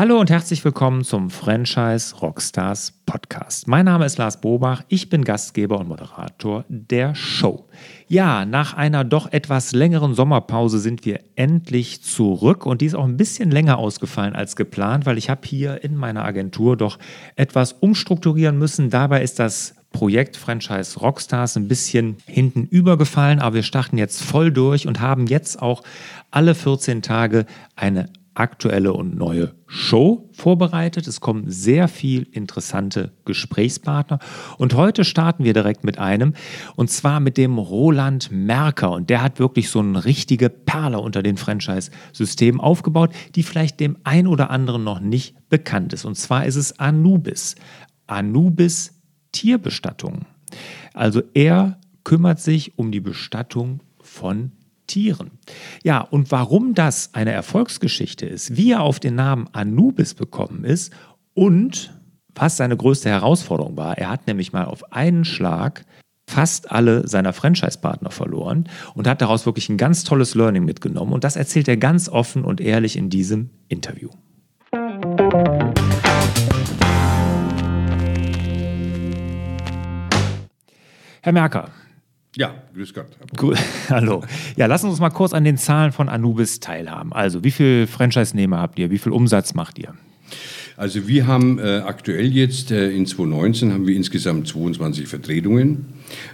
Hallo und herzlich willkommen zum Franchise Rockstars Podcast. Mein Name ist Lars Bobach, ich bin Gastgeber und Moderator der Show. Ja, nach einer doch etwas längeren Sommerpause sind wir endlich zurück und die ist auch ein bisschen länger ausgefallen als geplant, weil ich habe hier in meiner Agentur doch etwas umstrukturieren müssen. Dabei ist das Projekt Franchise Rockstars ein bisschen hinten übergefallen, aber wir starten jetzt voll durch und haben jetzt auch alle 14 Tage eine aktuelle und neue Show vorbereitet. Es kommen sehr viel interessante Gesprächspartner. Und heute starten wir direkt mit einem, und zwar mit dem Roland Merker. Und der hat wirklich so eine richtige Perle unter den Franchise-Systemen aufgebaut, die vielleicht dem ein oder anderen noch nicht bekannt ist. Und zwar ist es Anubis. Anubis Tierbestattung. Also er kümmert sich um die Bestattung von Tieren. Ja, und warum das eine Erfolgsgeschichte ist, wie er auf den Namen Anubis bekommen ist und was seine größte Herausforderung war. Er hat nämlich mal auf einen Schlag fast alle seiner Franchise-Partner verloren und hat daraus wirklich ein ganz tolles Learning mitgenommen. Und das erzählt er ganz offen und ehrlich in diesem Interview. Herr Merker, ja, grüß Gott. Cool. Hallo. Ja, lassen uns mal kurz an den Zahlen von Anubis teilhaben. Also, wie viele Franchise-Nehmer habt ihr? Wie viel Umsatz macht ihr? Also wir haben äh, aktuell jetzt äh, in 2019 haben wir insgesamt 22 Vertretungen.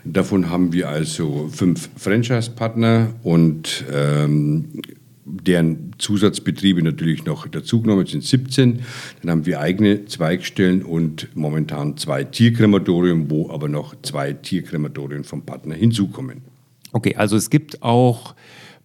Davon haben wir also fünf Franchise-Partner und ähm, deren Zusatzbetriebe natürlich noch dazugenommen sind 17. Dann haben wir eigene Zweigstellen und momentan zwei Tierkrematorien, wo aber noch zwei Tierkrematorien vom Partner hinzukommen. Okay, also es gibt auch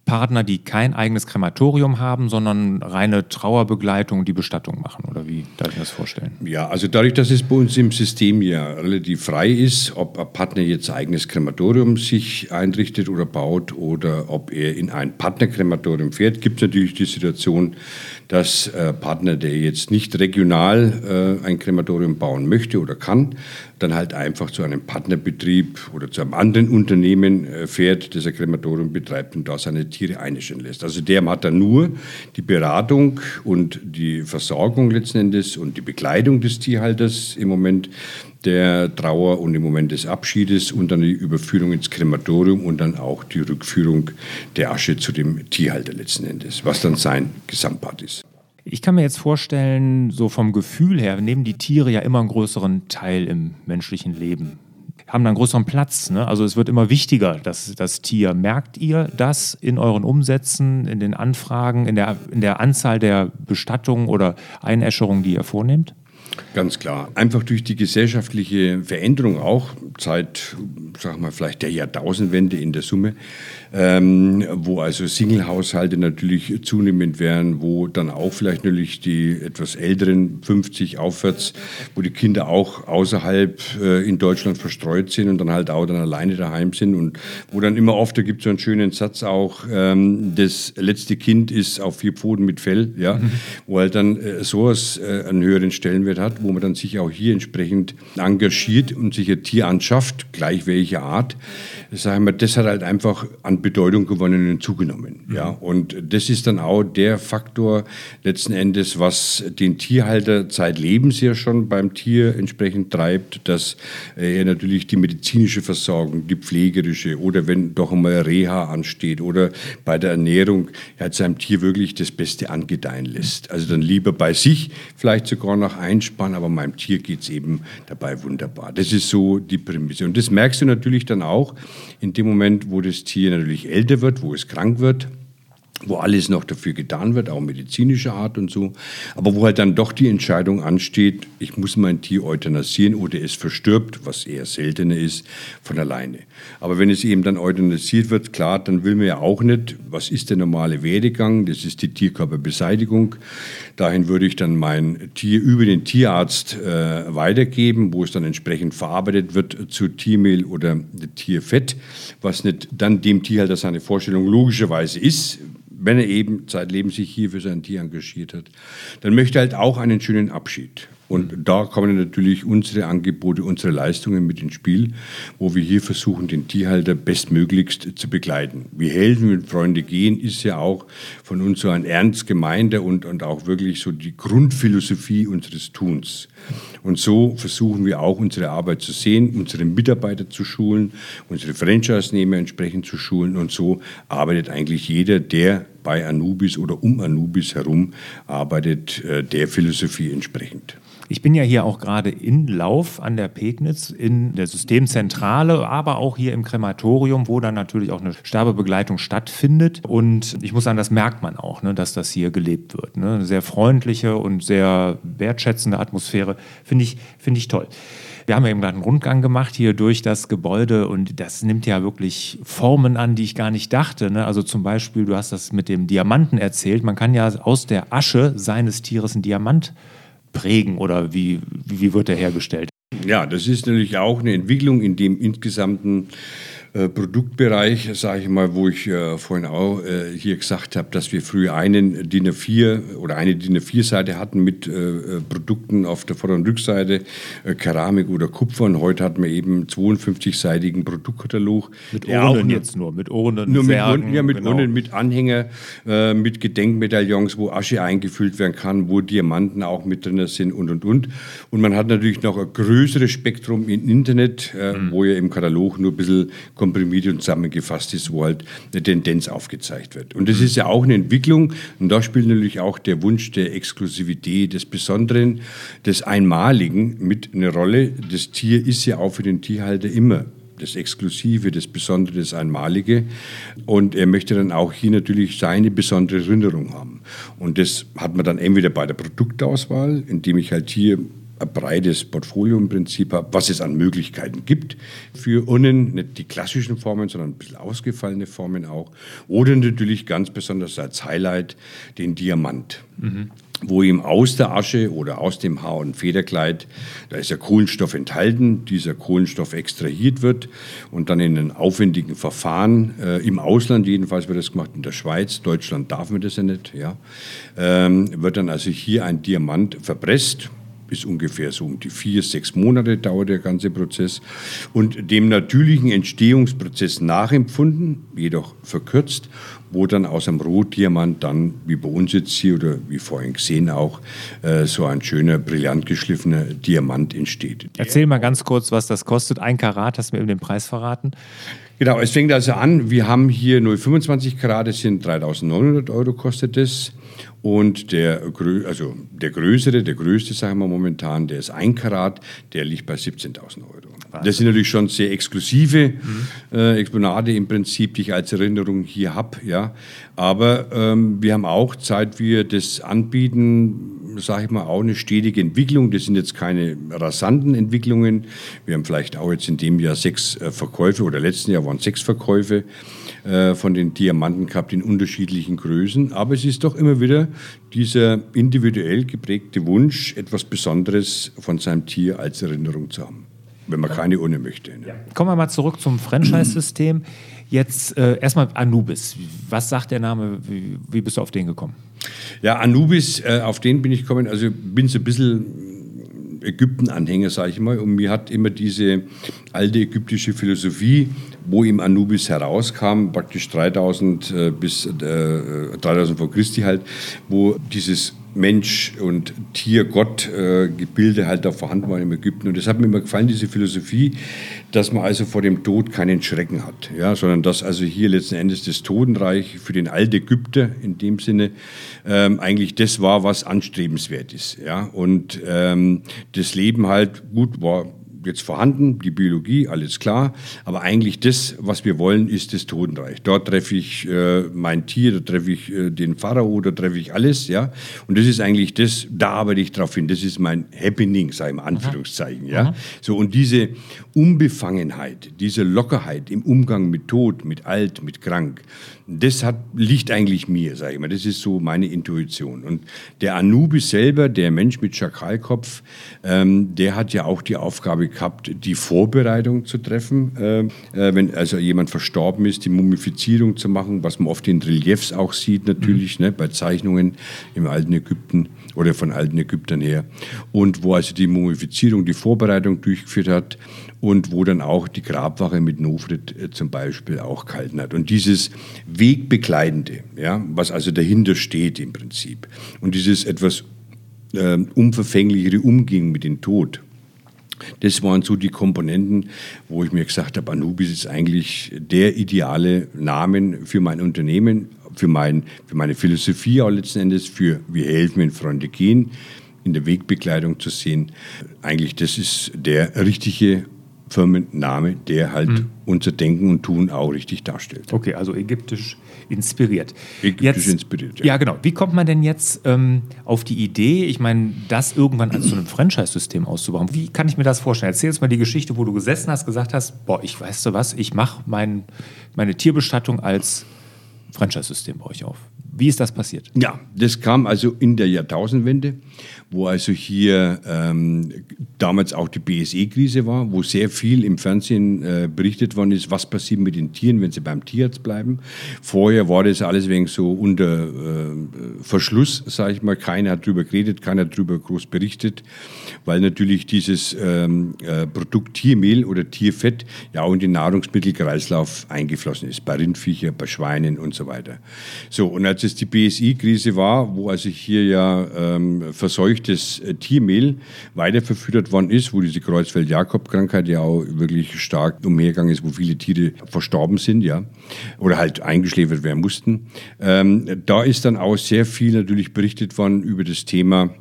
Partner, die kein eigenes Krematorium haben, sondern reine Trauerbegleitung, die Bestattung machen? Oder wie darf ich mir das vorstellen? Ja, also dadurch, dass es bei uns im System ja relativ frei ist, ob ein Partner jetzt eigenes Krematorium sich einrichtet oder baut oder ob er in ein Partnerkrematorium fährt, gibt es natürlich die Situation, dass äh, Partner, der jetzt nicht regional äh, ein Krematorium bauen möchte oder kann, dann halt einfach zu einem Partnerbetrieb oder zu einem anderen Unternehmen äh, fährt, das ein Krematorium betreibt und da seine Tiere einstellen lässt. Also der hat dann nur die Beratung und die Versorgung letzten Endes und die Bekleidung des Tierhalters im Moment der Trauer und im Moment des Abschiedes und dann die Überführung ins Krematorium und dann auch die Rückführung der Asche zu dem Tierhalter letzten Endes, was dann sein Gesamtpart ist. Ich kann mir jetzt vorstellen, so vom Gefühl her nehmen die Tiere ja immer einen größeren Teil im menschlichen Leben. Haben dann größeren Platz. Ne? Also es wird immer wichtiger, dass das Tier. Merkt ihr das in euren Umsätzen, in den Anfragen, in der, in der Anzahl der Bestattungen oder Einäscherungen, die ihr vornehmt? Ganz klar. Einfach durch die gesellschaftliche Veränderung auch, seit, sag mal, vielleicht der Jahrtausendwende in der Summe, ähm, wo also Single-Haushalte natürlich zunehmend werden, wo dann auch vielleicht natürlich die etwas älteren 50 aufwärts, wo die Kinder auch außerhalb äh, in Deutschland verstreut sind und dann halt auch dann alleine daheim sind und wo dann immer oft, da gibt es so einen schönen Satz auch, ähm, das letzte Kind ist auf vier Pfoten mit Fell, ja, mhm. wo halt dann äh, sowas äh, einen höheren Stellenwert hat, wo man dann sich auch hier entsprechend engagiert und sich ein Tier anschafft, gleich welche Art. Sagen wir, das hat halt einfach an Bedeutung gewonnen und zugenommen. Mhm. Ja, und das ist dann auch der Faktor letzten Endes, was den Tierhalter zeitlebens ja schon beim Tier entsprechend treibt, dass er natürlich die medizinische Versorgung, die pflegerische oder wenn doch einmal Reha ansteht oder bei der Ernährung er hat seinem Tier wirklich das Beste angedeihen lässt. Also dann lieber bei sich, vielleicht sogar noch einsparen, aber meinem Tier geht es eben dabei wunderbar. Das ist so die Prämisse. Und das merkst du natürlich dann auch in dem Moment, wo das Tier natürlich älter wird, wo es krank wird wo alles noch dafür getan wird, auch medizinischer Art und so, aber wo halt dann doch die Entscheidung ansteht, ich muss mein Tier euthanasieren oder es verstirbt, was eher seltener ist, von alleine. Aber wenn es eben dann euthanasiert wird, klar, dann will man ja auch nicht, was ist der normale Werdegang, das ist die Tierkörperbeseitigung. Dahin würde ich dann mein Tier über den Tierarzt äh, weitergeben, wo es dann entsprechend verarbeitet wird zu Tiermehl oder Tierfett, was nicht dann dem Tierhalter seine Vorstellung logischerweise ist, wenn er eben zeitlebens sich hier für sein Tier engagiert hat, dann möchte er halt auch einen schönen Abschied. Und da kommen natürlich unsere Angebote, unsere Leistungen mit ins Spiel, wo wir hier versuchen, den Tierhalter bestmöglichst zu begleiten. Wie Helden mit Freunde gehen, ist ja auch von uns so ein ernst gemeinter und, und auch wirklich so die Grundphilosophie unseres Tuns. Und so versuchen wir auch unsere Arbeit zu sehen, unsere Mitarbeiter zu schulen, unsere Franchise-Nehmer entsprechend zu schulen. Und so arbeitet eigentlich jeder, der bei Anubis oder um Anubis herum arbeitet, äh, der Philosophie entsprechend. Ich bin ja hier auch gerade in Lauf an der Pegnitz, in der Systemzentrale, aber auch hier im Krematorium, wo dann natürlich auch eine Sterbebegleitung stattfindet. Und ich muss sagen, das merkt man auch, ne, dass das hier gelebt wird. Ne? Eine sehr freundliche und sehr wertschätzende Atmosphäre. Finde ich, find ich toll. Wir haben ja eben gerade einen Rundgang gemacht hier durch das Gebäude und das nimmt ja wirklich Formen an, die ich gar nicht dachte. Ne? Also zum Beispiel, du hast das mit dem Diamanten erzählt. Man kann ja aus der Asche seines Tieres einen Diamant prägen oder wie, wie wird der hergestellt? Ja, das ist natürlich auch eine Entwicklung in dem insgesamten äh, Produktbereich, sage ich mal, wo ich äh, vorhin auch äh, hier gesagt habe, dass wir früher einen DIN A4 oder eine DIN A4-Seite hatten mit äh, äh, Produkten auf der Vorder- und Rückseite, Keramik oder Kupfer. Und heute hat man eben 52-seitigen Produktkatalog. Mit Urnen jetzt nur, mit Urnen, Nur mit, Särgen, ja, mit genau. Urnen, mit Anhänger, mit Gedenkmedaillons, wo Asche eingefüllt werden kann, wo Diamanten auch mit drin sind und, und, und. Und man hat natürlich noch ein größeres Spektrum im Internet, mhm. wo ja im Katalog nur ein bisschen komprimiert und zusammengefasst ist, wo halt eine Tendenz aufgezeigt wird. Und das ist ja auch eine Entwicklung und da spielt natürlich auch der Wunsch der Exklusivität, des Besonderen, des Einmaligen mit eine Rolle. Das Tier ist ja auch für den Tierhalter immer das Exklusive, das Besondere, das Einmalige. Und er möchte dann auch hier natürlich seine besondere Erinnerung haben. Und das hat man dann entweder bei der Produktauswahl, indem ich halt hier breites Portfolio im Prinzip habe, was es an Möglichkeiten gibt für Urnen, nicht die klassischen Formen, sondern ein bisschen ausgefallene Formen auch. Oder natürlich ganz besonders als Highlight den Diamant. Mhm wo ihm aus der Asche oder aus dem Haar- und Federkleid, da ist ja Kohlenstoff enthalten, dieser Kohlenstoff extrahiert wird und dann in einem aufwendigen Verfahren, äh, im Ausland jedenfalls wird das gemacht, in der Schweiz, Deutschland darf man das ja nicht, ja, ähm, wird dann also hier ein Diamant verpresst, bis ungefähr so um die vier, sechs Monate dauert der ganze Prozess und dem natürlichen Entstehungsprozess nachempfunden, jedoch verkürzt, wo dann aus einem Rotdiamant dann, wie bei uns jetzt hier oder wie vorhin gesehen auch, äh, so ein schöner, brillant geschliffener Diamant entsteht. Erzähl mal ganz kurz, was das kostet. Ein Karat, hast du mir eben den Preis verraten? Genau, es fängt also an, wir haben hier 0,25 Karat, das sind 3.900 Euro kostet es. Und der, also der größere, der größte, sagen wir momentan, der ist ein Karat, der liegt bei 17.000 Euro. Das sind natürlich schon sehr exklusive mhm. äh, Exponate im Prinzip, die ich als Erinnerung hier habe. Ja. Aber ähm, wir haben auch, seit wir das anbieten, sage ich mal, auch eine stetige Entwicklung. Das sind jetzt keine rasanten Entwicklungen. Wir haben vielleicht auch jetzt in dem Jahr sechs äh, Verkäufe oder letzten Jahr waren sechs Verkäufe äh, von den Diamanten gehabt in unterschiedlichen Größen. Aber es ist doch immer wieder dieser individuell geprägte Wunsch, etwas Besonderes von seinem Tier als Erinnerung zu haben, wenn man keine ohne möchte. Ne? Ja. Kommen wir mal zurück zum Franchise-System. Jetzt äh, erstmal Anubis. Was sagt der Name? Wie, wie, bist du auf den gekommen? Ja, Anubis, äh, auf den bin ich gekommen. Also bin so ein bisschen Ägypten-Anhänger, sage ich mal. Und mir hat immer diese alte ägyptische Philosophie, wo im Anubis herauskam, praktisch 3000 äh, bis äh, 3000 vor Christi halt, wo dieses Mensch und Tier, Gott, äh, Gebilde halt da vorhanden waren im Ägypten. Und das hat mir immer gefallen, diese Philosophie, dass man also vor dem Tod keinen Schrecken hat, ja, sondern dass also hier letzten Endes das Totenreich für den alten Ägypter in dem Sinne ähm, eigentlich das war, was anstrebenswert ist. Ja. Und ähm, das Leben halt, gut, war jetzt vorhanden, die Biologie, alles klar. Aber eigentlich das, was wir wollen, ist das Totenreich. Dort treffe ich äh, mein Tier, da treffe ich äh, den Pharao, da treffe ich alles. ja. Und das ist eigentlich das, da arbeite ich drauf hin. Das ist mein Happening, sage ich mal, Anführungszeichen. Ja. So, und diese Unbefangenheit, diese Lockerheit im Umgang mit Tod, mit Alt, mit Krank, das hat, liegt eigentlich mir, sage ich mal. Das ist so meine Intuition. Und der Anubis selber, der Mensch mit Schakalkopf, ähm, der hat ja auch die Aufgabe gehabt, die Vorbereitung zu treffen, äh, äh, wenn also jemand verstorben ist, die Mumifizierung zu machen, was man oft in Reliefs auch sieht natürlich, mhm. ne, bei Zeichnungen im alten Ägypten oder von alten Ägyptern her. Und wo also die Mumifizierung, die Vorbereitung durchgeführt hat und wo dann auch die Grabwache mit Nofrit äh, zum Beispiel auch gehalten hat. Und dieses Wegbegleitende, ja, was also dahinter steht im Prinzip und dieses etwas äh, unverfänglichere Umgehen mit dem Tod, das waren so die Komponenten, wo ich mir gesagt habe, Anubis ist eigentlich der ideale Name für mein Unternehmen, für, mein, für meine Philosophie auch letzten Endes, für wir helfen, wenn Freunde gehen, in der Wegbekleidung zu sehen. Eigentlich, das ist der richtige Firmenname, der halt mhm. unser Denken und Tun auch richtig darstellt. Okay, also ägyptisch inspiriert. Ägyptisch jetzt, inspiriert, ja. Ja, genau. Wie kommt man denn jetzt ähm, auf die Idee, ich meine, das irgendwann als so ein Franchise-System auszubauen? Wie kann ich mir das vorstellen? Erzähl uns mal die Geschichte, wo du gesessen hast, gesagt hast, boah, ich weiß du was, ich mache mein, meine Tierbestattung als Franchise-System bei euch auf. Wie ist das passiert? Ja, das kam also in der Jahrtausendwende, wo also hier ähm, damals auch die BSE-Krise war, wo sehr viel im Fernsehen äh, berichtet worden ist, was passiert mit den Tieren, wenn sie beim Tierarzt bleiben. Vorher war das alles wegen so unter äh, Verschluss, sage ich mal. Keiner hat darüber geredet, keiner hat darüber groß berichtet, weil natürlich dieses ähm, äh, Produkt Tiermehl oder Tierfett ja auch in den Nahrungsmittelkreislauf eingeflossen ist, bei Rindviecher, bei Schweinen und so weiter. So, und als als es die BSI-Krise war, wo also hier ja ähm, verseuchtes äh, Tiermehl weiterverfüttert worden ist, wo diese Kreuzfeld-Jakob-Krankheit ja auch wirklich stark umhergegangen ist, wo viele Tiere verstorben sind, ja, oder halt eingeschläfert werden mussten. Ähm, da ist dann auch sehr viel natürlich berichtet worden über das Thema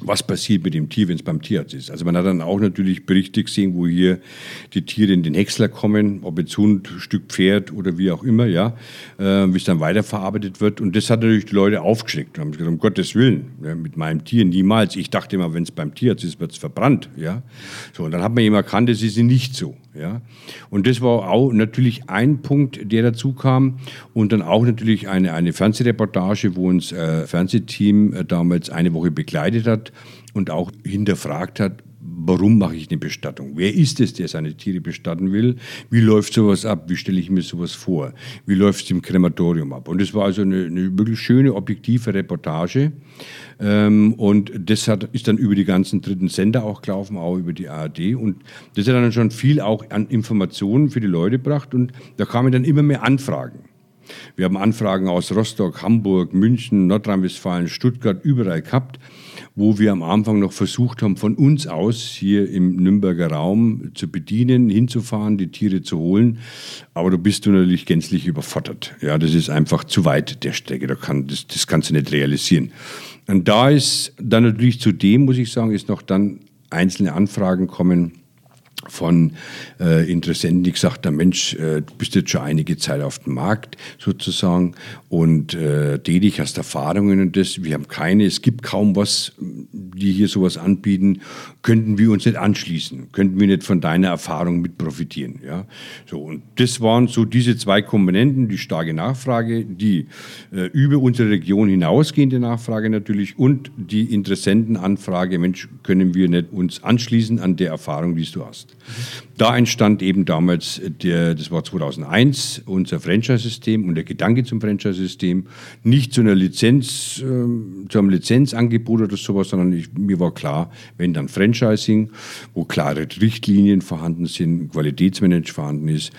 was passiert mit dem Tier, wenn es beim Tierarzt ist. Also man hat dann auch natürlich Berichte gesehen, wo hier die Tiere in den Häcksler kommen, ob jetzt Hund, Stück Pferd oder wie auch immer, ja, äh, wie es dann weiterverarbeitet wird. Und das hat natürlich die Leute aufgeschreckt. Und haben gesagt, um Gottes Willen, ja, mit meinem Tier niemals. Ich dachte immer, wenn es beim Tierarzt ist, wird es verbrannt, ja. So, und dann hat man eben erkannt, das ist nicht so, ja. Und das war auch natürlich ein Punkt, der dazu kam. Und dann auch natürlich eine, eine Fernsehreportage, wo uns äh, Fernsehteam äh, damals eine Woche begleitet hat und auch hinterfragt hat, warum mache ich eine Bestattung? Wer ist es, der seine Tiere bestatten will? Wie läuft sowas ab? Wie stelle ich mir sowas vor? Wie läuft es im Krematorium ab? Und es war also eine, eine, wirklich schöne, objektive Reportage. Ähm, und das hat, ist dann über die ganzen dritten Sender auch gelaufen, auch über die ARD. Und das hat dann schon viel auch an Informationen für die Leute gebracht. Und da kamen dann immer mehr Anfragen. Wir haben Anfragen aus Rostock, Hamburg, München, Nordrhein-Westfalen, Stuttgart, überall gehabt wo wir am Anfang noch versucht haben, von uns aus hier im Nürnberger Raum zu bedienen, hinzufahren, die Tiere zu holen. Aber du bist du natürlich gänzlich überfordert. Ja, das ist einfach zu weit der Strecke. Da kann, das, das kannst du nicht realisieren. Und da ist dann natürlich zudem, muss ich sagen, ist noch dann einzelne Anfragen kommen von äh, Interessenten, die gesagt haben, Mensch, äh, du bist jetzt schon einige Zeit auf dem Markt sozusagen und äh, tätig, hast Erfahrungen und das. Wir haben keine, es gibt kaum was, die hier sowas anbieten. Könnten wir uns nicht anschließen? Könnten wir nicht von deiner Erfahrung mit profitieren? Ja? So, und das waren so diese zwei Komponenten, die starke Nachfrage, die äh, über unsere Region hinausgehende Nachfrage natürlich und die Interessentenanfrage, Mensch, können wir nicht uns anschließen an der Erfahrung, die du hast. Da entstand eben damals, der, das war 2001, unser Franchise-System und der Gedanke zum Franchise-System. Nicht zu einer Lizenz, äh, zu einem Lizenzangebot oder sowas, sondern ich, mir war klar, wenn dann Franchising, wo klare Richtlinien vorhanden sind, Qualitätsmanagement vorhanden ist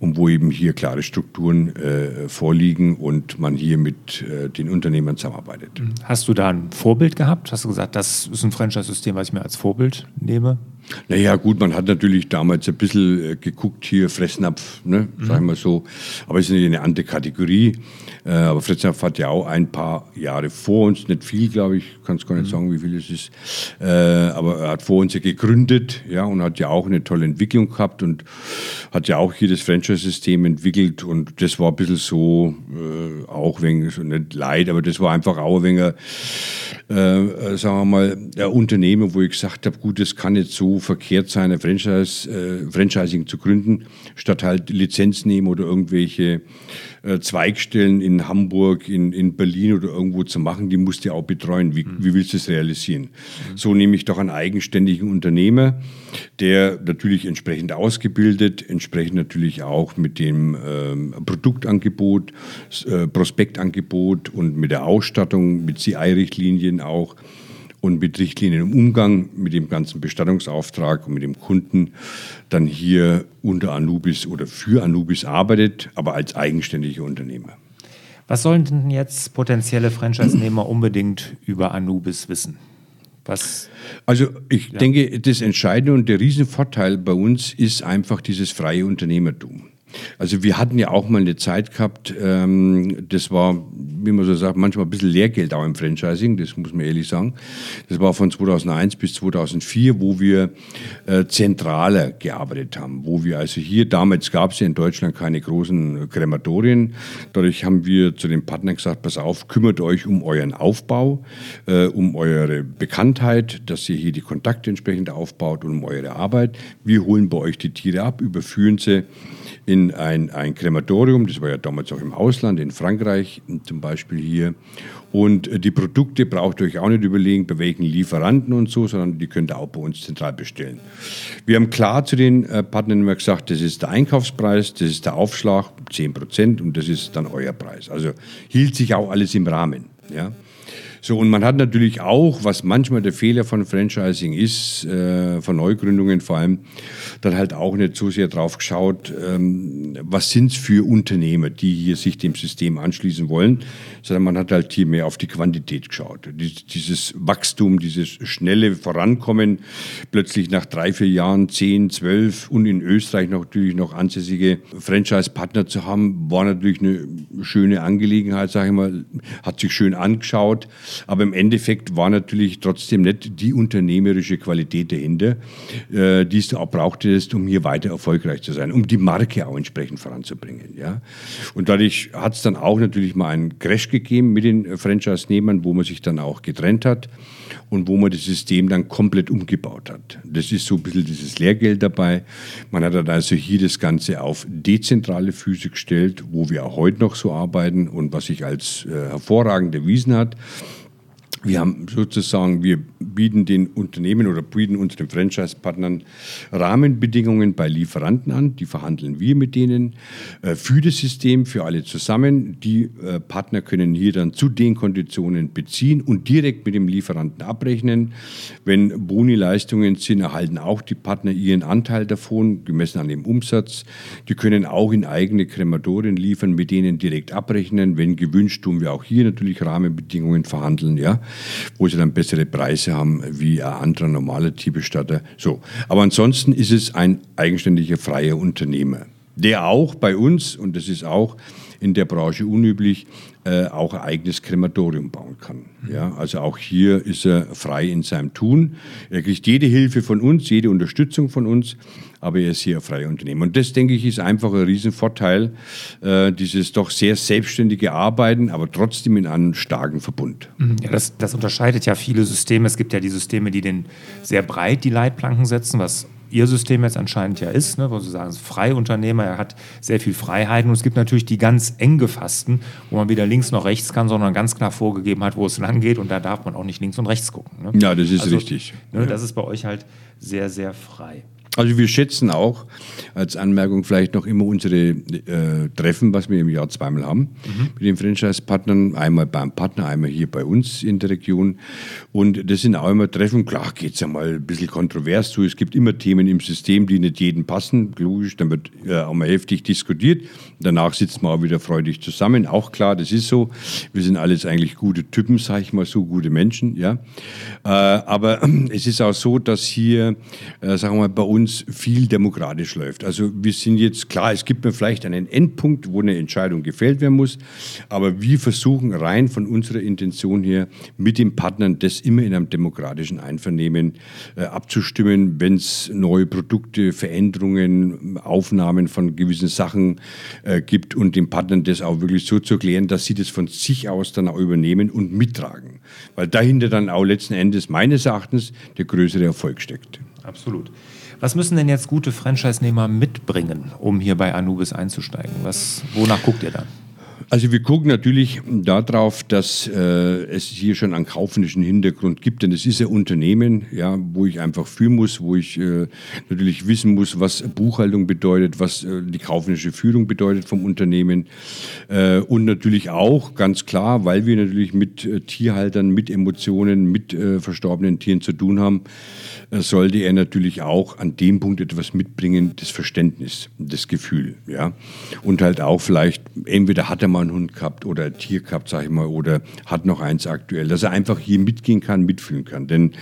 und wo eben hier klare Strukturen äh, vorliegen und man hier mit äh, den Unternehmern zusammenarbeitet. Hast du da ein Vorbild gehabt? Hast du gesagt, das ist ein Franchise-System, was ich mir als Vorbild nehme? Naja, gut, man hat natürlich damals ein bisschen äh, geguckt, hier Fressnapf, ne, mhm. sagen wir so. Aber es ist eine andere Kategorie. Äh, aber Fressnapf hat ja auch ein paar Jahre vor uns, nicht viel, glaube ich, kann es gar nicht mhm. sagen, wie viel es ist. Äh, aber er hat vor uns ja gegründet, ja, und hat ja auch eine tolle Entwicklung gehabt und hat ja auch hier das Franchise-System entwickelt. Und das war ein bisschen so, äh, auch wegen, so nicht leid, aber das war einfach auch wenig, äh, sagen wir mal, ein Unternehmen, wo ich gesagt habe, gut, das kann jetzt so so verkehrt sein, ein Franchise, äh, Franchising zu gründen, statt halt Lizenz nehmen oder irgendwelche äh, Zweigstellen in Hamburg, in, in Berlin oder irgendwo zu machen, die musst du auch betreuen. Wie, mhm. wie willst du es realisieren? Mhm. So nehme ich doch einen eigenständigen Unternehmer, der natürlich entsprechend ausgebildet, entsprechend natürlich auch mit dem ähm, Produktangebot, äh, Prospektangebot und mit der Ausstattung, mit CI-Richtlinien auch und mit Richtlinien im Umgang mit dem ganzen Bestattungsauftrag und mit dem Kunden dann hier unter Anubis oder für Anubis arbeitet, aber als eigenständiger Unternehmer. Was sollen denn jetzt potenzielle Franchise-Nehmer unbedingt über Anubis wissen? Was? Also ich ja. denke, das Entscheidende und der Riesenvorteil bei uns ist einfach dieses freie Unternehmertum. Also wir hatten ja auch mal eine Zeit gehabt, ähm, das war, wie man so sagt, manchmal ein bisschen Lehrgeld auch im Franchising, das muss man ehrlich sagen. Das war von 2001 bis 2004, wo wir äh, zentraler gearbeitet haben, wo wir also hier, damals gab es ja in Deutschland keine großen Krematorien, dadurch haben wir zu den Partnern gesagt, pass auf, kümmert euch um euren Aufbau, äh, um eure Bekanntheit, dass ihr hier die Kontakte entsprechend aufbaut und um eure Arbeit. Wir holen bei euch die Tiere ab, überführen sie in ein, ein Krematorium, das war ja damals auch im Ausland, in Frankreich zum Beispiel hier. Und äh, die Produkte braucht ihr euch auch nicht überlegen, bei welchen Lieferanten und so, sondern die könnt ihr auch bei uns zentral bestellen. Wir haben klar zu den äh, Partnern immer gesagt, das ist der Einkaufspreis, das ist der Aufschlag, 10 Prozent und das ist dann euer Preis. Also hielt sich auch alles im Rahmen. Ja. So, und man hat natürlich auch, was manchmal der Fehler von Franchising ist, äh, von Neugründungen vor allem, dann halt auch nicht so sehr drauf geschaut, ähm, was sind es für Unternehmer, die hier sich dem System anschließen wollen, sondern man hat halt hier mehr auf die Quantität geschaut. Dieses Wachstum, dieses schnelle Vorankommen, plötzlich nach drei, vier Jahren, zehn, zwölf und in Österreich natürlich noch ansässige Franchise-Partner zu haben, war natürlich eine schöne Angelegenheit, sage ich mal, hat sich schön angeschaut. Aber im Endeffekt war natürlich trotzdem nicht die unternehmerische Qualität dahinter, äh, die du auch brauchtest, um hier weiter erfolgreich zu sein, um die Marke auch entsprechend voranzubringen. Ja? Und dadurch hat es dann auch natürlich mal einen Crash gegeben mit den Franchise-Nehmern, wo man sich dann auch getrennt hat und wo man das System dann komplett umgebaut hat. Das ist so ein bisschen dieses Lehrgeld dabei. Man hat dann also hier das Ganze auf dezentrale Füße gestellt, wo wir auch heute noch so arbeiten und was sich als äh, hervorragend erwiesen hat. Wir haben sozusagen, wir bieten den Unternehmen oder bieten unseren Franchise-Partnern Rahmenbedingungen bei Lieferanten an. Die verhandeln wir mit denen äh, für das System, für alle zusammen. Die äh, Partner können hier dann zu den Konditionen beziehen und direkt mit dem Lieferanten abrechnen. Wenn Boni-Leistungen sind, erhalten auch die Partner ihren Anteil davon, gemessen an dem Umsatz. Die können auch in eigene Krematorien liefern, mit denen direkt abrechnen. Wenn gewünscht, tun wir auch hier natürlich Rahmenbedingungen verhandeln. Ja wo sie dann bessere Preise haben wie ein anderer normaler Tierbestatter. So. Aber ansonsten ist es ein eigenständiger freier Unternehmer, der auch bei uns, und das ist auch in der Branche unüblich, äh, auch ein eigenes Krematorium bauen kann. Ja, also auch hier ist er frei in seinem Tun. Er kriegt jede Hilfe von uns, jede Unterstützung von uns, aber er ist hier ein freier Unternehmer. Und das, denke ich, ist einfach ein Riesenvorteil, äh, dieses doch sehr selbstständige Arbeiten, aber trotzdem in einem starken Verbund. Mhm. Ja, das, das unterscheidet ja viele Systeme. Es gibt ja die Systeme, die den sehr breit die Leitplanken setzen, was Ihr System jetzt anscheinend ja ist, ne, wo Sie sagen, es ist Freiunternehmer, er hat sehr viel Freiheiten. Und es gibt natürlich die ganz eng gefassten, wo man weder links noch rechts kann, sondern ganz klar vorgegeben hat, wo es lang geht. Und da darf man auch nicht links und rechts gucken. Ne? Ja, das ist also, richtig. Ne, ja. Das ist bei euch halt sehr, sehr frei. Also wir schätzen auch als Anmerkung vielleicht noch immer unsere äh, Treffen, was wir im Jahr zweimal haben mhm. mit den Franchise-Partnern. Einmal beim Partner, einmal hier bei uns in der Region. Und das sind auch immer Treffen. Klar geht es ja mal ein bisschen kontrovers zu. Es gibt immer Themen im System, die nicht jedem passen. Logisch, dann wird äh, auch mal heftig diskutiert. Danach sitzt man auch wieder freudig zusammen. Auch klar, das ist so. Wir sind alles eigentlich gute Typen, sage ich mal so, gute Menschen. Ja. Äh, aber es ist auch so, dass hier, äh, sagen wir mal, bei uns viel demokratisch läuft. Also wir sind jetzt klar, es gibt mir vielleicht einen Endpunkt, wo eine Entscheidung gefällt werden muss, aber wir versuchen rein von unserer Intention her mit den Partnern das immer in einem demokratischen Einvernehmen äh, abzustimmen, wenn es neue Produkte, Veränderungen, Aufnahmen von gewissen Sachen äh, gibt und den Partnern das auch wirklich so zu erklären, dass sie das von sich aus dann auch übernehmen und mittragen. Weil dahinter dann auch letzten Endes meines Erachtens der größere Erfolg steckt. Absolut. Was müssen denn jetzt gute Franchise-Nehmer mitbringen, um hier bei Anubis einzusteigen? Was, wonach guckt ihr dann? Also wir gucken natürlich darauf, dass äh, es hier schon einen kaufmännischen Hintergrund gibt, denn es ist ein Unternehmen, ja, wo ich einfach führen muss, wo ich äh, natürlich wissen muss, was Buchhaltung bedeutet, was äh, die kaufmännische Führung bedeutet vom Unternehmen. Äh, und natürlich auch ganz klar, weil wir natürlich mit äh, Tierhaltern, mit Emotionen, mit äh, verstorbenen Tieren zu tun haben, sollte er natürlich auch an dem Punkt etwas mitbringen, das Verständnis, das Gefühl, ja, und halt auch vielleicht entweder hat er mal einen Hund gehabt oder ein Tier gehabt, sage ich mal, oder hat noch eins aktuell, dass er einfach hier mitgehen kann, mitfühlen kann. Denn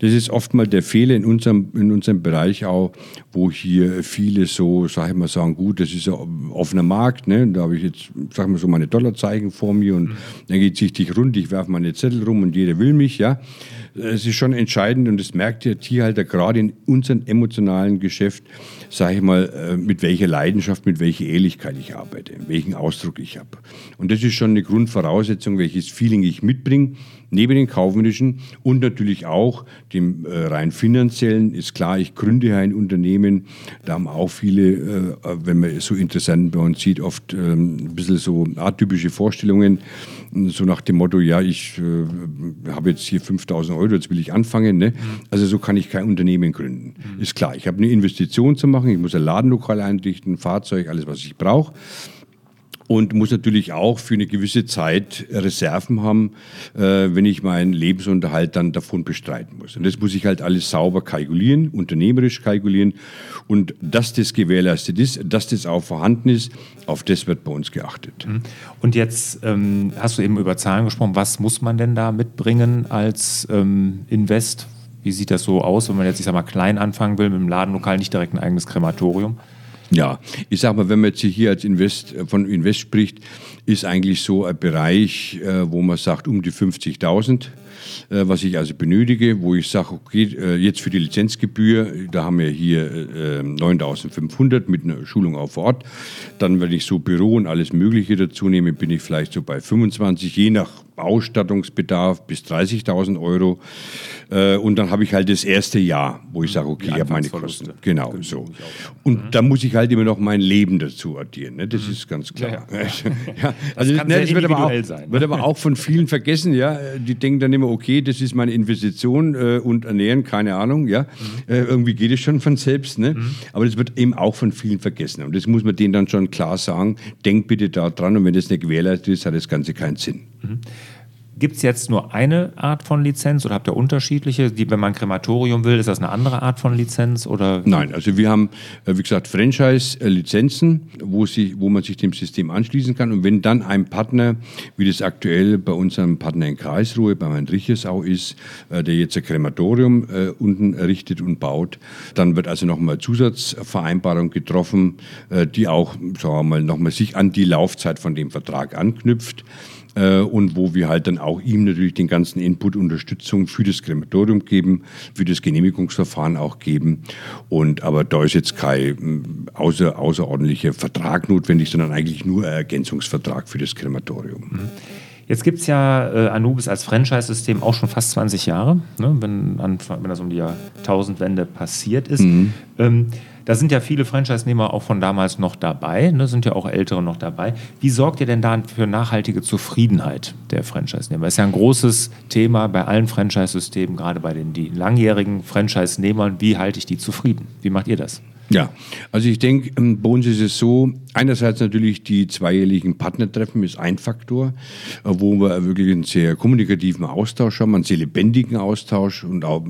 das ist oft mal der Fehler in unserem, in unserem Bereich auch, wo hier viele so, sage ich mal, sagen, gut, das ist ein offener Markt, ne? da habe ich jetzt, sag ich mal, so meine Dollarzeichen vor mir und mhm. dann geht es sich rund, ich werfe meine Zettel rum und jeder will mich, ja. Es ist schon entscheidend und das merkt der Tierhalter gerade in unserem emotionalen Geschäft, sage ich mal, äh, mit welcher Leidenschaft, mit welcher Ehrlichkeit ich arbeite, welchen Ausdruck ich habe. Und das ist schon eine Grundvoraussetzung, welches Feeling ich mitbringe, neben den kaufmännischen und natürlich auch dem äh, rein finanziellen. Ist klar, ich gründe ein Unternehmen, da haben auch viele, äh, wenn man so interessant bei uns sieht, oft ähm, ein bisschen so atypische Vorstellungen, so nach dem Motto, ja, ich äh, habe jetzt hier 5000 Euro, jetzt will ich anfangen. Ne? Also so kann ich kein Unternehmen gründen. Mhm. Ist klar, ich habe eine Investition zu machen, ich muss ein Ladenlokal einrichten, ein Fahrzeug, alles, was ich brauche und muss natürlich auch für eine gewisse Zeit Reserven haben, äh, wenn ich meinen Lebensunterhalt dann davon bestreiten muss. Und das muss ich halt alles sauber kalkulieren, unternehmerisch kalkulieren. Und dass das gewährleistet ist, dass das auch vorhanden ist, auf das wird bei uns geachtet. Mhm. Und jetzt ähm, hast du eben über Zahlen gesprochen. Was muss man denn da mitbringen als ähm, Invest? Wie sieht das so aus, wenn man jetzt, ich sag mal, klein anfangen will, mit dem Ladenlokal nicht direkt ein eigenes Krematorium? Ja, ich sage mal, wenn man jetzt hier als Invest, von Invest spricht, ist eigentlich so ein Bereich, äh, wo man sagt, um die 50.000 äh, was ich also benötige, wo ich sage, okay, äh, jetzt für die Lizenzgebühr, da haben wir hier 9.500 mit einer Schulung auf Ort. Dann, wenn ich so Büro und alles Mögliche dazu nehme, bin ich vielleicht so bei 25, je nach Ausstattungsbedarf bis 30.000 Euro. Äh, und dann habe ich halt das erste Jahr, wo ich sage, okay, ich habe meine Kosten. Genau, genau so. Und mhm. da muss ich halt immer noch mein Leben dazu addieren. Ne? Das mhm. ist ganz klar. Ja, ja. ja also das, ne, das wird, aber auch, sein, ne? wird aber auch von vielen vergessen. Ja, Die denken dann immer, okay, das ist meine Investition äh, und ernähren, keine Ahnung. Ja, mhm. äh, Irgendwie geht es schon von selbst. Ne? Mhm. Aber das wird eben auch von vielen vergessen. Und das muss man denen dann schon klar sagen. Denkt bitte da dran. Und wenn das nicht gewährleistet ist, hat das Ganze keinen Sinn. Mhm. Gibt es jetzt nur eine Art von Lizenz oder habt ihr unterschiedliche? Die, wenn man ein Krematorium will, ist das eine andere Art von Lizenz? Oder? Nein, also wir haben, äh, wie gesagt, Franchise-Lizenzen, wo, wo man sich dem System anschließen kann. Und wenn dann ein Partner, wie das aktuell bei unserem Partner in Karlsruhe, bei Herrn Richesau ist, äh, der jetzt ein Krematorium äh, unten errichtet und baut, dann wird also nochmal Zusatzvereinbarung getroffen, die auch, sagen wir mal, nochmal sich an die Laufzeit von dem Vertrag anknüpft äh, und wo wir halt dann auch ihm natürlich den ganzen Input, Unterstützung für das Krematorium geben, für das Genehmigungsverfahren auch geben. Und aber da ist jetzt kein mm, außer, außerordentlicher Vertrag notwendig, sondern eigentlich nur ein Ergänzungsvertrag für das Krematorium. Mhm. Jetzt gibt es ja äh, Anubis als Franchise-System auch schon fast 20 Jahre, ne, wenn, an, wenn das um die Jahrtausendwende passiert ist. Mhm. Ähm, da sind ja viele Franchise-Nehmer auch von damals noch dabei, ne, sind ja auch ältere noch dabei. Wie sorgt ihr denn da für nachhaltige Zufriedenheit der Franchise-Nehmer? Ist ja ein großes Thema bei allen Franchise-Systemen, gerade bei den die langjährigen Franchise-Nehmern. Wie halte ich die zufrieden? Wie macht ihr das? Ja, also ich denke, ähm, bei uns ist es so, einerseits natürlich die zweijährigen Partnertreffen ist ein Faktor, äh, wo wir wirklich einen sehr kommunikativen Austausch haben, einen sehr lebendigen Austausch und auch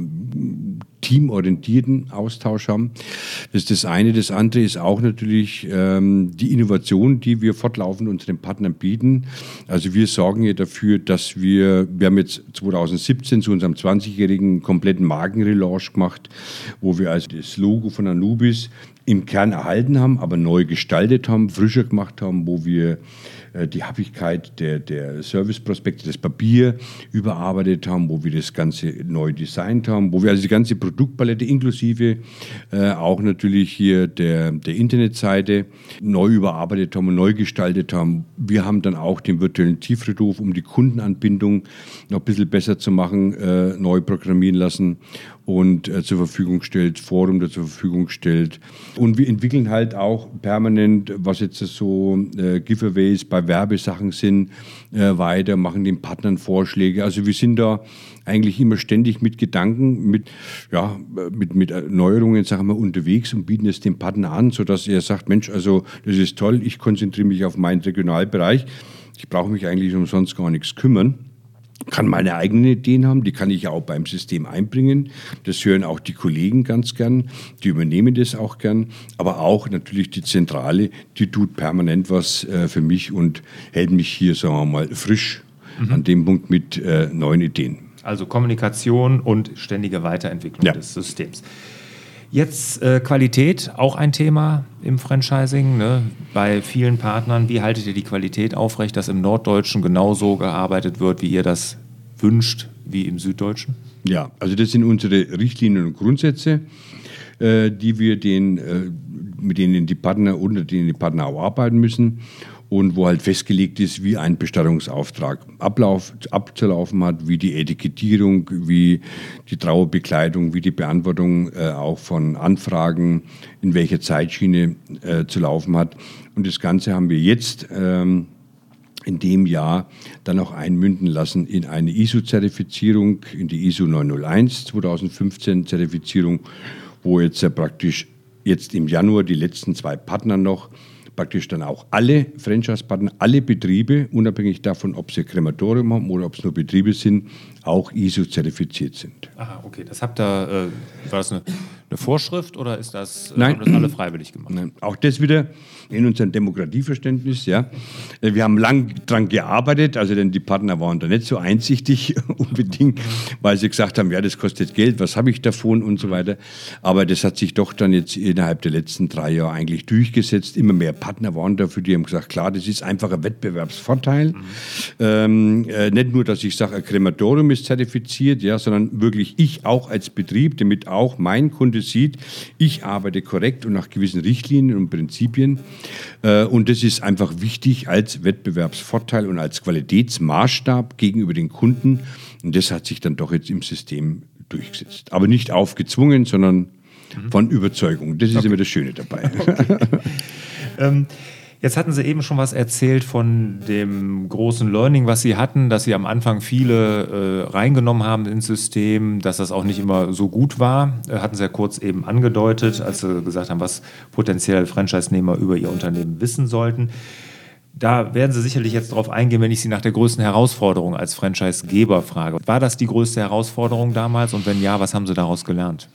teamorientierten Austausch haben. Das ist das eine. Das andere ist auch natürlich ähm, die Innovation, die wir fortlaufend unseren Partnern bieten. Also wir sorgen ja dafür, dass wir, wir haben jetzt 2017 zu unserem 20-jährigen kompletten Markenrelaunch gemacht, wo wir also das Logo von Anubis im Kern erhalten haben, aber neu gestaltet haben, frischer gemacht haben, wo wir die Happigkeit der, der Serviceprospekte, das Papier überarbeitet haben, wo wir das Ganze neu designt haben, wo wir also die ganze Produktpalette inklusive äh, auch natürlich hier der, der Internetseite neu überarbeitet haben und neu gestaltet haben. Wir haben dann auch den virtuellen Tieffriedhof, um die Kundenanbindung noch ein bisschen besser zu machen, äh, neu programmieren lassen und äh, zur Verfügung stellt, Forum da zur Verfügung stellt. Und wir entwickeln halt auch permanent, was jetzt so äh, Giveaways bei Werbesachen sind, äh, weiter, machen den Partnern Vorschläge. Also wir sind da eigentlich immer ständig mit Gedanken, mit, ja, mit, mit Erneuerungen, sagen wir, unterwegs und bieten es dem Partner an, sodass er sagt, Mensch, also das ist toll, ich konzentriere mich auf meinen Regionalbereich. Ich brauche mich eigentlich umsonst gar nichts kümmern kann meine eigenen Ideen haben, die kann ich ja auch beim System einbringen. Das hören auch die Kollegen ganz gern, die übernehmen das auch gern. Aber auch natürlich die Zentrale, die tut permanent was äh, für mich und hält mich hier, sagen wir mal, frisch mhm. an dem Punkt mit äh, neuen Ideen. Also Kommunikation und ständige Weiterentwicklung ja. des Systems. Jetzt äh, Qualität, auch ein Thema im Franchising. Ne? Bei vielen Partnern, wie haltet ihr die Qualität aufrecht, dass im Norddeutschen genauso gearbeitet wird, wie ihr das wünscht, wie im Süddeutschen? Ja, also das sind unsere Richtlinien und Grundsätze, äh, die wir den, äh, mit denen die Partner, unter denen die Partner auch arbeiten müssen und wo halt festgelegt ist, wie ein Bestattungsauftrag Ablauf, abzulaufen hat, wie die Etikettierung, wie die Trauerbekleidung, wie die Beantwortung äh, auch von Anfragen, in welcher Zeitschiene äh, zu laufen hat. Und das Ganze haben wir jetzt ähm, in dem Jahr dann auch einmünden lassen in eine ISO-Zertifizierung, in die ISO 901 2015 Zertifizierung, wo jetzt ja praktisch jetzt im Januar die letzten zwei Partner noch praktisch dann auch alle Franchise-Partner, alle Betriebe, unabhängig davon, ob sie Krematorium haben oder ob es nur Betriebe sind, auch ISO-zertifiziert sind. Aha, okay. Das habt ihr, äh, war das eine, eine, Vorschrift oder ist das, äh, Nein. haben das alle freiwillig gemacht? Nein, auch das wieder in unserem Demokratieverständnis, ja. Äh, wir haben lang daran gearbeitet, also denn die Partner waren da nicht so einsichtig unbedingt, weil sie gesagt haben, ja, das kostet Geld, was habe ich davon und so weiter. Aber das hat sich doch dann jetzt innerhalb der letzten drei Jahre eigentlich durchgesetzt. Immer mehr Partner waren dafür, die haben gesagt, klar, das ist einfach ein Wettbewerbsvorteil. Mhm. Ähm, äh, nicht nur, dass ich sage, ein Krematorium ist zertifiziert, ja, sondern wirklich ich auch als Betrieb, damit auch mein Kunde sieht, ich arbeite korrekt und nach gewissen Richtlinien und Prinzipien. Äh, und das ist einfach wichtig als Wettbewerbsvorteil und als Qualitätsmaßstab gegenüber den Kunden. Und das hat sich dann doch jetzt im System durchgesetzt. Aber nicht aufgezwungen, sondern mhm. von Überzeugung. Das ist okay. immer das Schöne dabei. Okay. ähm, Jetzt hatten Sie eben schon was erzählt von dem großen Learning, was Sie hatten, dass Sie am Anfang viele äh, reingenommen haben ins System, dass das auch nicht immer so gut war. Äh, hatten Sie ja kurz eben angedeutet, als Sie gesagt haben, was potenzielle Franchise-Nehmer über Ihr Unternehmen wissen sollten. Da werden Sie sicherlich jetzt darauf eingehen, wenn ich Sie nach der größten Herausforderung als Franchise-Geber frage. War das die größte Herausforderung damals und wenn ja, was haben Sie daraus gelernt?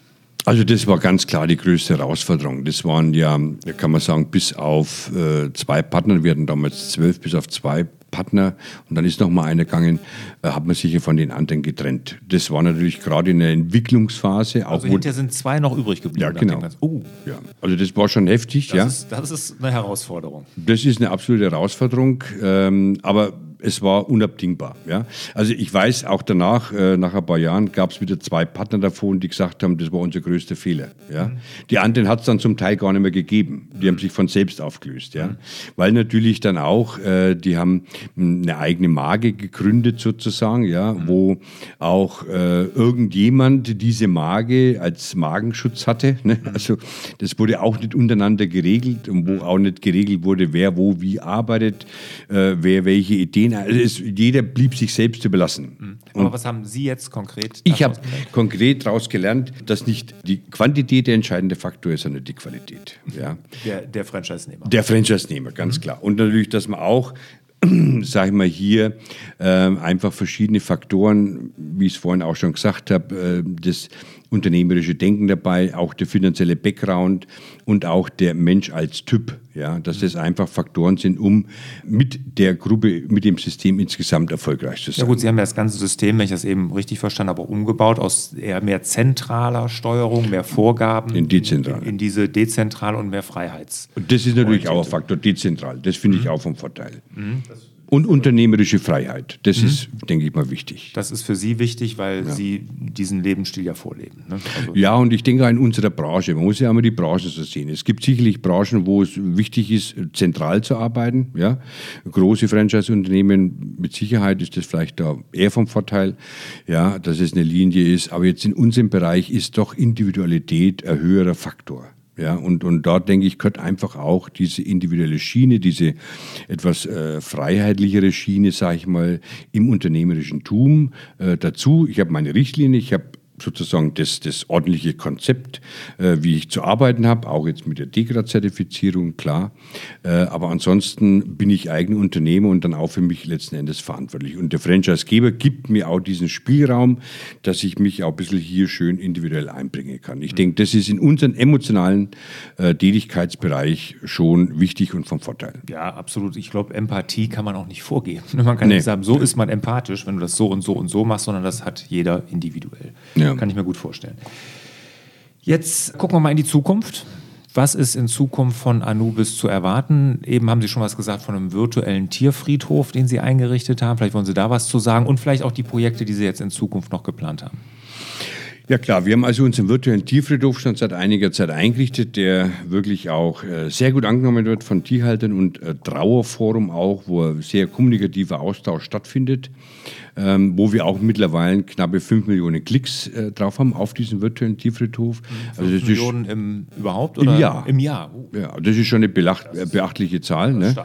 Also das war ganz klar die größte Herausforderung. Das waren ja, kann man sagen, bis auf äh, zwei Partner. Wir hatten damals zwölf bis auf zwei Partner und dann ist noch mal einer gegangen, äh, hat man sich ja von den anderen getrennt. Das war natürlich gerade in der Entwicklungsphase. Auch also hinterher sind zwei noch übrig geblieben. Ja, genau. Oh. Ja. Also das war schon heftig. Das, ja. ist, das ist eine Herausforderung. Das ist eine absolute Herausforderung. Ähm, aber es war unabdingbar. Ja? Also ich weiß auch danach, äh, nach ein paar Jahren, gab es wieder zwei Partner davon, die gesagt haben, das war unser größter Fehler. Ja? Mhm. Die anderen hat es dann zum Teil gar nicht mehr gegeben. Die haben sich von selbst aufgelöst. Ja? Mhm. Weil natürlich dann auch, äh, die haben eine eigene Marke gegründet sozusagen, ja? Mhm. wo auch äh, irgendjemand diese Marke als Magenschutz hatte. Ne? Mhm. Also das wurde auch nicht untereinander geregelt und wo mhm. auch nicht geregelt wurde, wer wo wie arbeitet, äh, wer welche Ideen gehen, also es, jeder blieb sich selbst überlassen. Mhm. Aber Und was haben Sie jetzt konkret? Ich habe konkret daraus gelernt, dass nicht die Quantität der entscheidende Faktor ist, sondern die Qualität. Ja. Der, der Franchise-Nehmer. Der Franchise-Nehmer, ganz mhm. klar. Und natürlich, dass man auch sage ich mal, hier äh, einfach verschiedene Faktoren, wie ich es vorhin auch schon gesagt habe, äh, das unternehmerische Denken dabei, auch der finanzielle Background und auch der Mensch als Typ. Ja, dass das einfach Faktoren sind, um mit der Gruppe, mit dem System insgesamt erfolgreich zu sein. Ja gut, Sie haben ja das ganze System, wenn ich das eben richtig verstanden habe, umgebaut aus eher mehr zentraler Steuerung, mehr Vorgaben in, dezentral. in, in diese dezentrale und mehr Freiheits. Und das ist natürlich auch ein Faktor, dezentral. Das finde mhm. ich auch vom Vorteil. Mhm. Das Und unternehmerische Freiheit. Das mhm. ist, denke ich mal, wichtig. Das ist für Sie wichtig, weil ja. Sie diesen Lebensstil ja vorleben. Ne? Also ja, und ich denke auch in unserer Branche. Man muss ja immer die Branche so sehen. Es gibt sicherlich Branchen, wo es wichtig ist, zentral zu arbeiten. Ja? Große Franchise-Unternehmen, mit Sicherheit ist das vielleicht da eher vom Vorteil, ja, dass es eine Linie ist. Aber jetzt in unserem Bereich ist doch Individualität ein höherer Faktor. Ja, und, und dort denke ich, gehört einfach auch diese individuelle Schiene, diese etwas äh, freiheitlichere Schiene, sage ich mal, im unternehmerischen Tum äh, dazu. Ich habe meine Richtlinie, ich habe sozusagen das, das ordentliche Konzept, äh, wie ich zu arbeiten habe, auch jetzt mit der DEGRA-Zertifizierung, klar. Äh, aber ansonsten bin ich eigener Unternehmer und dann auch für mich letzten Endes verantwortlich. Und der Franchisegeber gibt mir auch diesen Spielraum, dass ich mich auch ein bisschen hier schön individuell einbringen kann. Ich mhm. denke, das ist in unserem emotionalen äh, Tätigkeitsbereich schon wichtig und vom Vorteil. Ja, absolut. Ich glaube, Empathie kann man auch nicht vorgeben. Man kann nee. nicht sagen, so ist man empathisch, wenn du das so und so und so machst, sondern das hat jeder individuell. Ja. Ja. Kann ich mir gut vorstellen. Jetzt gucken wir mal in die Zukunft. Was ist in Zukunft von Anubis zu erwarten? Eben haben Sie schon was gesagt von einem virtuellen Tierfriedhof, den Sie eingerichtet haben. Vielleicht wollen Sie da was zu sagen und vielleicht auch die Projekte, die Sie jetzt in Zukunft noch geplant haben. Ja klar, wir haben also unseren virtuellen Tierfriedhof schon seit einiger Zeit eingerichtet, der wirklich auch äh, sehr gut angenommen wird von Tierhaltern und äh, Trauerforum auch, wo ein sehr kommunikativer Austausch stattfindet ähm, wo wir auch mittlerweile knappe 5 Millionen Klicks äh, drauf haben auf diesen virtuellen Tiefriedhof. Also das Millionen ist, im, überhaupt oder im Jahr? Im Jahr. Oh. Ja, das ist schon eine beachtliche Zahl. Ne?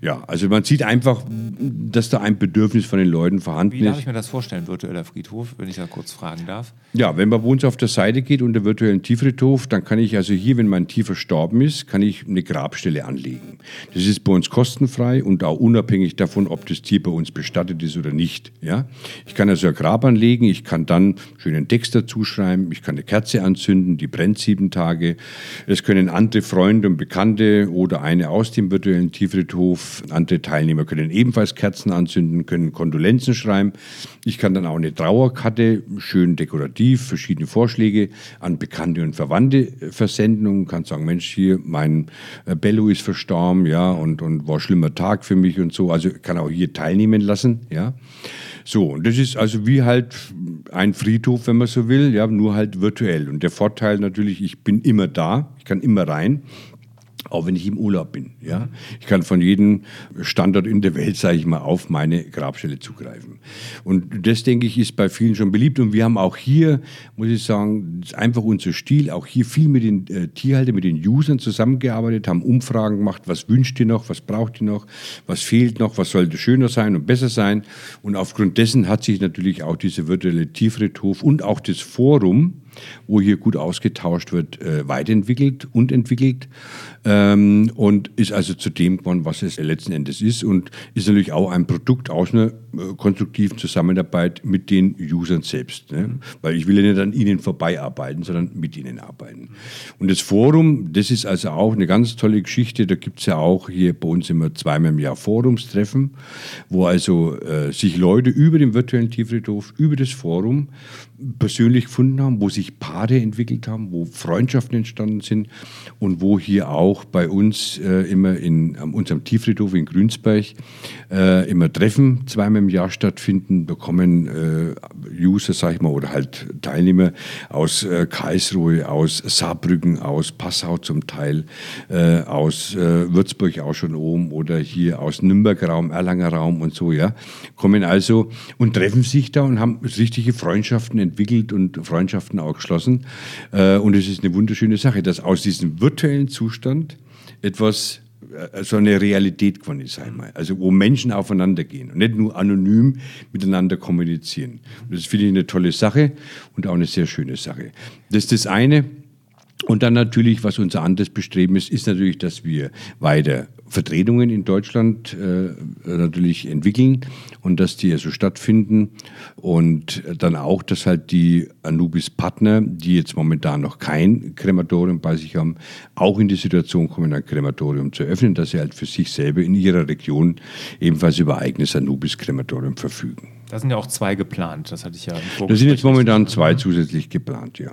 Ja, also man sieht einfach, dass da ein Bedürfnis von den Leuten vorhanden ist. Wie darf ich mir das vorstellen, virtueller Friedhof, wenn ich da kurz fragen darf? Ja, wenn man bei uns auf der Seite geht unter virtuellen Tieffriedhof, dann kann ich also hier, wenn mein Tier verstorben ist, kann ich eine Grabstelle anlegen. Das ist bei uns kostenfrei und auch unabhängig davon, ob das Tier bei uns bestattet ist oder nicht. Ja? Ich kann also ein Grab anlegen, ich kann dann schönen Text dazu schreiben, ich kann eine Kerze anzünden, die brennt sieben Tage. Es können andere Freunde und Bekannte oder eine aus dem virtuellen Tieffriedhof, andere Teilnehmer können ebenfalls Kerzen anzünden, können Kondolenzen schreiben. Ich kann dann auch eine Trauerkarte, schön dekorativ, verschiedene Vorschläge an Bekannte und Verwandte versenden und kann sagen, Mensch, hier, mein äh, Bello ist verstorben, ja, und, und war ein schlimmer Tag für mich und so. Also kann auch hier teilnehmen lassen, ja. So, und das ist also wie halt ein Friedhof, wenn man so will, ja, nur halt virtuell. Und der Vorteil natürlich, ich bin immer da, ich kann immer rein auch wenn ich im Urlaub bin. Ja? Ich kann von jedem Standort in der Welt, sage ich mal, auf meine Grabstelle zugreifen. Und das, denke ich, ist bei vielen schon beliebt. Und wir haben auch hier, muss ich sagen, einfach unser Stil, auch hier viel mit den äh, Tierhaltern, mit den Usern zusammengearbeitet, haben Umfragen gemacht, was wünscht ihr noch, was braucht ihr noch, was fehlt noch, was sollte schöner sein und besser sein. Und aufgrund dessen hat sich natürlich auch dieser virtuelle Tierfriedhof und auch das Forum, wo hier gut ausgetauscht wird, äh, weiterentwickelt und entwickelt ähm, und ist also zu dem geworden, was es letzten Endes ist und ist natürlich auch ein Produkt aus einer äh, konstruktiven Zusammenarbeit mit den Usern selbst. Ne? Weil ich will ja nicht an ihnen vorbeiarbeiten, sondern mit ihnen arbeiten. Und das Forum, das ist also auch eine ganz tolle Geschichte. Da gibt es ja auch hier bei uns immer zweimal im Jahr Forumstreffen, wo also äh, sich Leute über den virtuellen Tieffriedhof, über das Forum persönlich gefunden haben, wo sich Paare entwickelt haben, wo Freundschaften entstanden sind und wo hier auch bei uns äh, immer in an unserem Tieffriedhof in Grünsberg äh, immer Treffen zweimal im Jahr stattfinden, bekommen äh, User, sag ich mal, oder halt Teilnehmer aus äh, Karlsruhe, aus Saarbrücken, aus Passau zum Teil, äh, aus äh, Würzburg auch schon oben oder hier aus Nürnberger Raum, Erlanger Raum und so, ja, kommen also und treffen sich da und haben richtige Freundschaften entwickelt und Freundschaften auch geschlossen. Äh, und es ist eine wunderschöne Sache, dass aus diesem virtuellen Zustand etwas äh, so eine Realität geworden ist einmal. Also wo Menschen aufeinander gehen und nicht nur anonym miteinander kommunizieren. Und das finde ich eine tolle Sache und auch eine sehr schöne Sache. Das ist das eine. Und dann natürlich, was unser anderes Bestreben ist, ist natürlich, dass wir weiter Vertretungen in Deutschland äh, natürlich entwickeln und dass die also stattfinden und dann auch, dass halt die Anubis-Partner, die jetzt momentan noch kein Krematorium bei sich haben, auch in die Situation kommen, ein Krematorium zu öffnen, dass sie halt für sich selber in ihrer Region ebenfalls über eigenes Anubis-Krematorium verfügen. Da sind ja auch zwei geplant, das hatte ich ja im Da sind jetzt momentan zwei zusätzlich geplant, ja.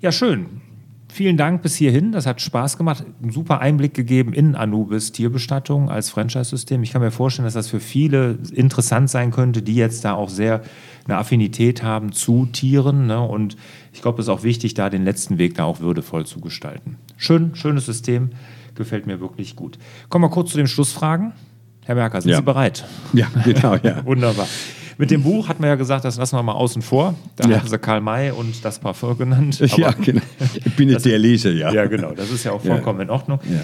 Ja, schön. Vielen Dank bis hierhin. Das hat Spaß gemacht. Einen super Einblick gegeben in Anubis Tierbestattung als Franchise-System. Ich kann mir vorstellen, dass das für viele interessant sein könnte, die jetzt da auch sehr eine Affinität haben zu Tieren. Ne? Und ich glaube, es ist auch wichtig, da den letzten Weg da auch würdevoll zu gestalten. Schön, schönes System. Gefällt mir wirklich gut. Kommen wir kurz zu den Schlussfragen. Herr Merker, sind Ja. Sie bereit? Ja, genau, ja. Wunderbar. Mit dem Buch hatten wir ja gesagt, das lassen wir mal außen vor. Da Ja. haben sie Karl May und das Parfum genannt. ja, Aber- genau. Ich bin nicht der Leser, ja. ja, genau. Das ist ja auch vollkommen in Ordnung. Ja.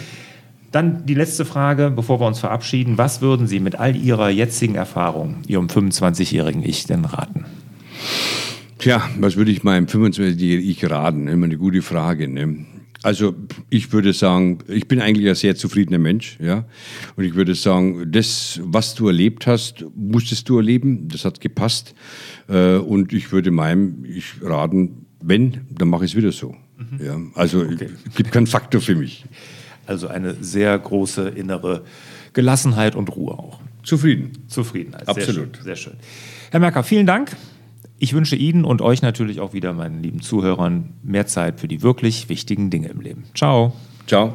Dann die letzte Frage, bevor wir uns verabschieden. Was würden Sie mit all Ihrer jetzigen Erfahrung Ihrem 25-jährigen Ich denn raten? Tja, was würde ich meinem 25-jährigen Ich raten? Immer eine gute Frage. Ne? Also ich würde sagen, ich bin eigentlich ein sehr zufriedener Mensch, ja. Und ich würde sagen, das, was du erlebt hast, musstest du erleben. Das hat gepasst. Äh, Und ich würde meinem Ich raten, wenn, dann mache ich es wieder so. Ja, also es gibt keinen Faktor für mich. Also eine sehr große innere Gelassenheit und Ruhe auch. Zufrieden. Zufriedenheit. Absolut. Sehr schön, sehr schön. Herr Merker, vielen Dank. Ich wünsche Ihnen und euch natürlich auch wieder, meinen lieben Zuhörern, mehr Zeit für die wirklich wichtigen Dinge im Leben. Ciao. Ciao.